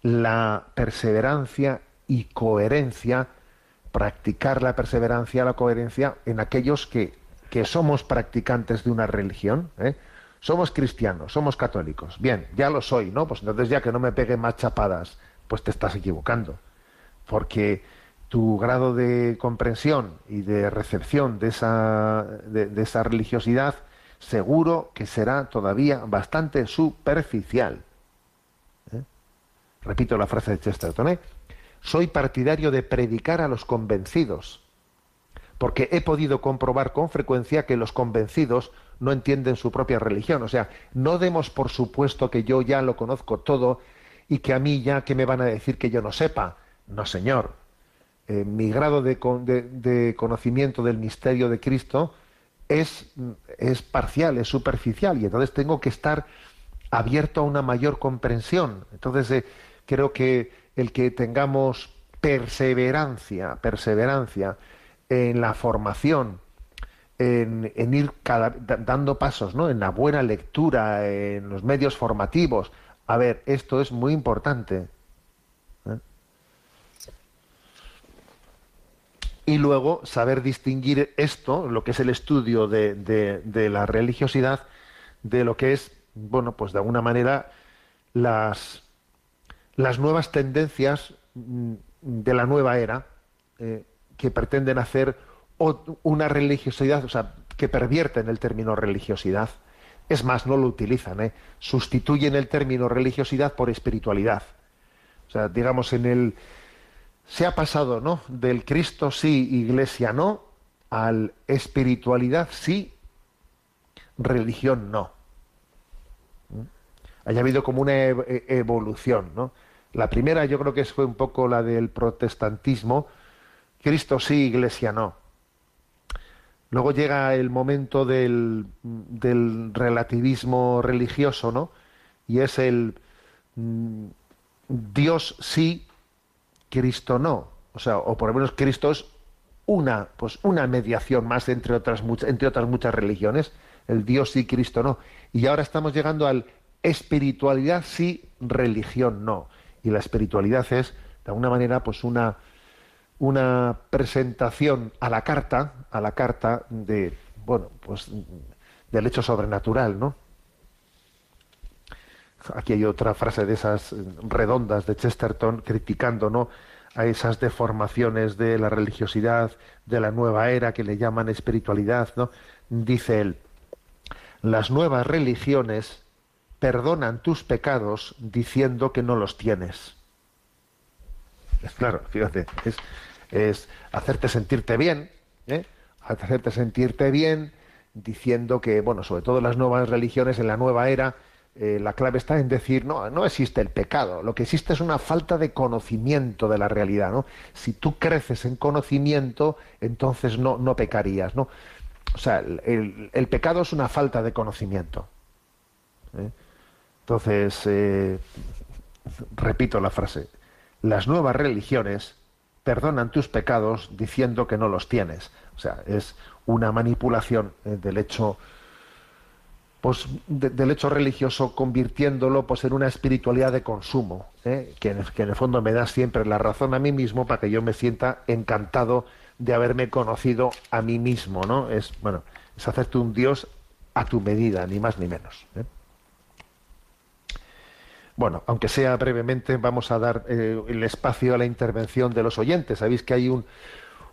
la perseverancia y coherencia practicar la perseverancia, la coherencia en aquellos que, que somos practicantes de una religión. ¿eh? Somos cristianos, somos católicos. Bien, ya lo soy, ¿no? Pues entonces ya que no me peguen más chapadas, pues te estás equivocando. Porque tu grado de comprensión y de recepción de esa, de, esa religiosidad seguro que será todavía bastante superficial. ¿eh? Repito la frase de Chesterton, ¿eh? soy partidario de predicar a los convencidos, porque he podido comprobar con frecuencia que los convencidos no entienden su propia religión. O sea, no demos por supuesto que yo ya lo conozco todo y que a mí ya que me van a decir que yo no sepa. No, señor. Eh, mi grado de, conocimiento del misterio de Cristo es, es parcial, es superficial, y entonces tengo que estar abierto a una mayor comprensión. Entonces, eh, creo que el que tengamos perseverancia, perseverancia en la formación, en, ir dando pasos, ¿no? En la buena lectura, en los medios formativos. A ver, esto es muy importante. Y luego saber distinguir esto, lo que es el estudio de, de la religiosidad, de lo que es, bueno, pues de alguna manera las, las nuevas tendencias mm, de la nueva era eh, que pretenden hacer una religiosidad, o sea, que pervierten el término religiosidad. Es más, no lo utilizan, ¿eh? sustituyen el término religiosidad por espiritualidad. O sea, digamos, en el. Se ha pasado, ¿no? Del Cristo sí, iglesia no, al espiritualidad sí, religión no. ¿Mm? Haya habido como una e-, evolución, ¿no? La primera yo creo que fue un poco la del protestantismo. Cristo sí, iglesia no. Luego llega el momento del, relativismo religioso, ¿no? Y es el mm, Dios sí, Cristo no. O sea, o por lo menos Cristo es una, pues una mediación más entre otras, entre otras muchas religiones. El Dios sí, Cristo no. Y ahora estamos llegando al espiritualidad sí, religión no y la espiritualidad es de alguna manera pues una una presentación a la carta a la carta de bueno pues del hecho sobrenatural no aquí hay otra frase de esas redondas de Chesterton criticando no a esas deformaciones de la religiosidad de la nueva era que le llaman espiritualidad no dice él las nuevas religiones perdonan tus pecados diciendo que no los tienes. Es claro, fíjate, es, hacerte sentirte bien, ¿eh? hacerte sentirte bien diciendo que, bueno, sobre todo las nuevas religiones en la nueva era, eh, la clave está en decir, no, no existe el pecado, lo que existe es una falta de conocimiento de la realidad, ¿no? Si tú creces en conocimiento, entonces no, no pecarías, ¿no? O sea, el, el pecado es una falta de conocimiento. ¿eh? Entonces, eh, repito la frase, las nuevas religiones perdonan tus pecados diciendo que no los tienes. O sea, es una manipulación del hecho pues del hecho religioso convirtiéndolo pues en una espiritualidad de consumo que, en, que, en, el fondo me da siempre la razón a mí mismo para que yo me sienta encantado de haberme conocido a mí mismo no es bueno es hacerte un dios a tu medida ni más ni menos ¿eh? Bueno, aunque sea brevemente, vamos a dar eh, el espacio a la intervención de los oyentes. Sabéis que hay un,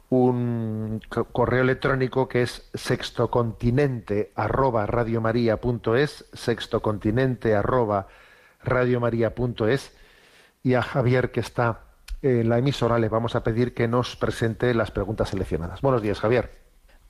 un correo electrónico que es sextocontinente arroba radiomaria.es, sextocontinente arroba radiomaria.es y a Javier que está en la emisora le vamos a pedir que nos presente las preguntas seleccionadas. Buenos días, Javier.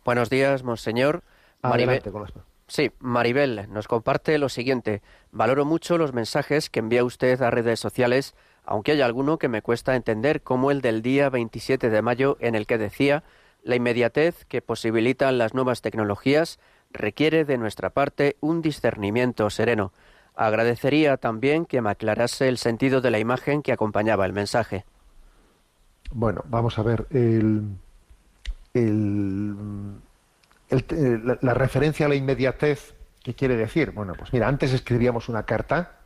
Buenos días, monseñor. Con las Sí, Maribel nos comparte lo siguiente. Valoro mucho los mensajes que envía usted a redes sociales, aunque hay alguno que me cuesta entender, como el del día 27 de mayo, en el que decía la inmediatez que posibilitan las nuevas tecnologías requiere de nuestra parte un discernimiento sereno. Agradecería también que me aclarase el sentido de la imagen que acompañaba el mensaje. Bueno, vamos a ver. El, el, el, la, referencia a la inmediatez, ¿qué quiere decir? Bueno, pues mira, antes escribíamos una carta,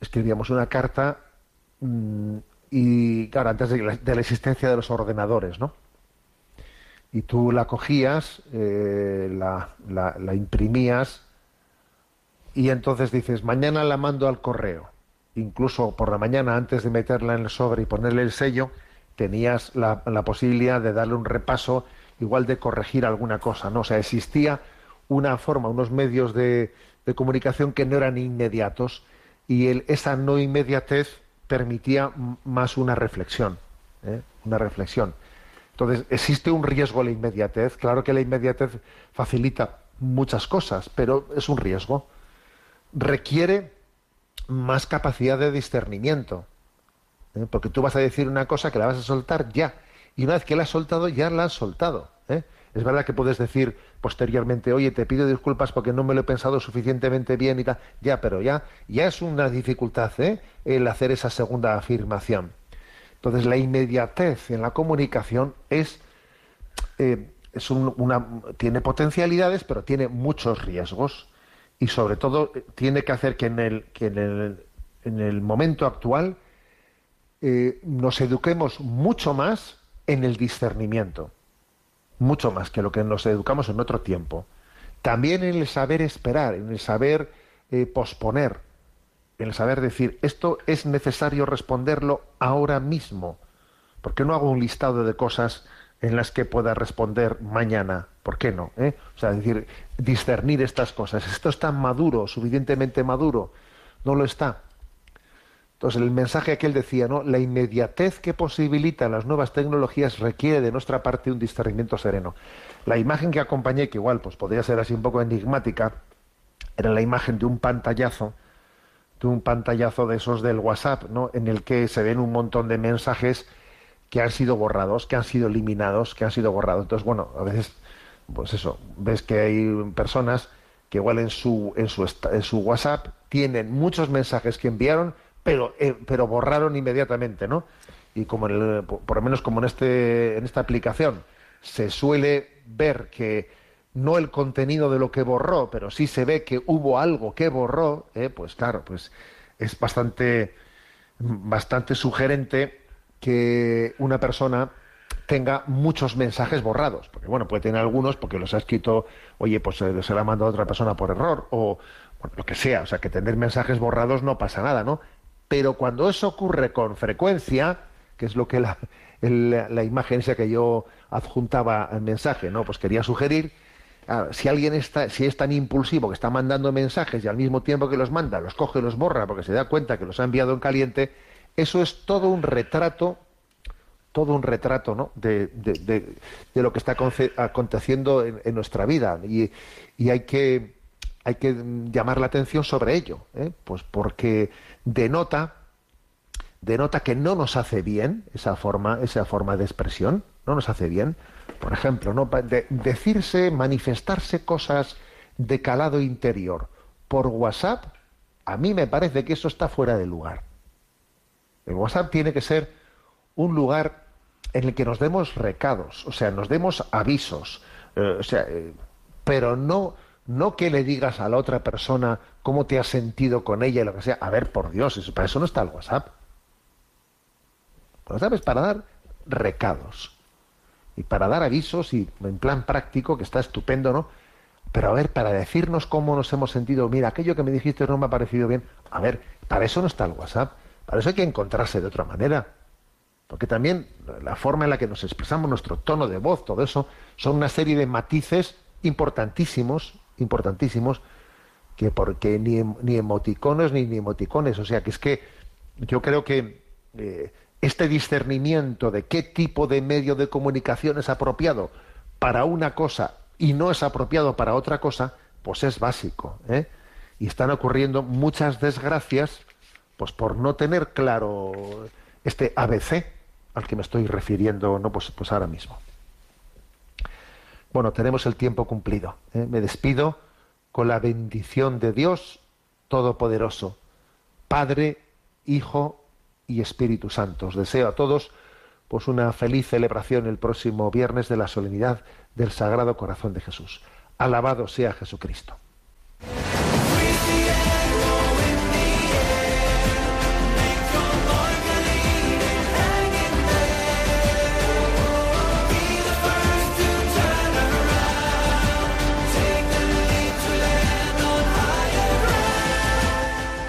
escribíamos una carta mmm, y, claro, antes de la, existencia de los ordenadores, ¿no? Y tú la cogías, eh, la, la, la, imprimías y entonces dices, mañana la mando al correo. Incluso por la mañana, antes de meterla en el sobre y ponerle el sello, tenías la, la posibilidad de darle un repaso igual de corregir alguna cosa, ¿no? O sea, existía una forma, unos medios de, de comunicación que no eran inmediatos y esa no inmediatez permitía más una reflexión, ¿eh? una reflexión. Entonces, existe un riesgo a la inmediatez. Claro que la inmediatez facilita muchas cosas, pero es un riesgo. Requiere más capacidad de discernimiento. ¿eh? Porque tú vas a decir una cosa que la vas a soltar ya y una vez que la has soltado, ya la has soltado. ¿eh? Es verdad que puedes decir posteriormente, oye, te pido disculpas porque no me lo he pensado suficientemente bien y tal. Ya, pero ya, ya es una dificultad ¿eh? el hacer esa segunda afirmación. Entonces, la inmediatez en la comunicación es, eh, es un, una, tiene potencialidades, pero tiene muchos riesgos. Y sobre todo, eh, tiene que hacer que en el, que en el, en el momento actual eh, nos eduquemos mucho más en el discernimiento, mucho más que lo que nos educamos en otro tiempo. También en el saber esperar, en el saber eh, posponer, en el saber decir, esto es necesario responderlo ahora mismo. ¿Por qué no hago un listado de cosas en las que pueda responder mañana? ¿Por qué no? Eh? O sea, decir, discernir estas cosas. ¿Esto está maduro, suficientemente maduro? No lo está. Entonces, el mensaje que él decía, ¿no? La inmediatez que posibilitan las nuevas tecnologías requiere de nuestra parte un discernimiento sereno. La imagen que acompañé, que igual pues podría ser así un poco enigmática, era la imagen de un pantallazo, de un pantallazo de esos del WhatsApp, ¿no? En el que se ven un montón de mensajes que han sido borrados, que han sido eliminados, que han sido borrados. Entonces, bueno, a veces, pues eso, ves que hay personas que igual en su, en su, en su WhatsApp tienen muchos mensajes que enviaron, pero, eh, pero borraron inmediatamente, ¿no? Y como en el, por lo menos como en, este, en esta aplicación se suele ver que no el contenido de lo que borró, pero sí se ve que hubo algo que borró, eh, pues claro, pues es bastante, bastante sugerente que una persona tenga muchos mensajes borrados, porque bueno, puede tener algunos porque los ha escrito, oye, pues se, se la ha mandado a otra persona por error, o bueno, lo que sea, o sea, que tener mensajes borrados no pasa nada, ¿no? Pero cuando eso ocurre con frecuencia, que es lo que la, la imagen esa que yo adjuntaba al mensaje, ¿no? Pues quería sugerir, si alguien está, si es tan impulsivo que está mandando mensajes y al mismo tiempo que los manda, los coge y los borra porque se da cuenta que los ha enviado en caliente, eso es todo un retrato, todo un retrato, ¿no? De, de, de, lo que está aconteciendo en, en, nuestra vida. Y, y hay que hay que llamar la atención sobre ello, ¿eh? pues porque denota, denota que no nos hace bien esa forma, esa forma de expresión, no nos hace bien. Por ejemplo, ¿no? decirse, manifestarse cosas de calado interior por WhatsApp, a mí me parece que eso está fuera de lugar. El WhatsApp tiene que ser un lugar en el que nos demos recados, o sea, nos demos avisos, eh, o sea, eh, pero no no que le digas a la otra persona cómo te has sentido con ella y lo que sea. A ver, por Dios, eso, para eso no está el WhatsApp. El WhatsApp es para dar recados y para dar avisos y en plan práctico, que está estupendo, ¿no? Pero a ver, para decirnos cómo nos hemos sentido, mira, aquello que me dijiste no me ha parecido bien. A ver, para eso no está el WhatsApp. Para eso hay que encontrarse de otra manera. Porque también la forma en la que nos expresamos, nuestro tono de voz, todo eso, son una serie de matices importantísimos importantísimos que porque ni, em, ni emoticones ni, ni, emoticones. O sea, que es que yo creo que eh, este discernimiento de qué tipo de medio de comunicación es apropiado para una cosa y no es apropiado para otra cosa, pues es básico. ¿eh? Y están ocurriendo muchas desgracias pues por no tener claro este ABC al que me estoy refiriendo no pues, pues ahora mismo. Bueno, tenemos el tiempo cumplido. ¿eh? Me despido con la bendición de Dios Todopoderoso, Padre, Hijo y Espíritu Santo. Os deseo a todos pues una feliz celebración el próximo viernes de la solemnidad del Sagrado Corazón de Jesús. Alabado sea Jesucristo.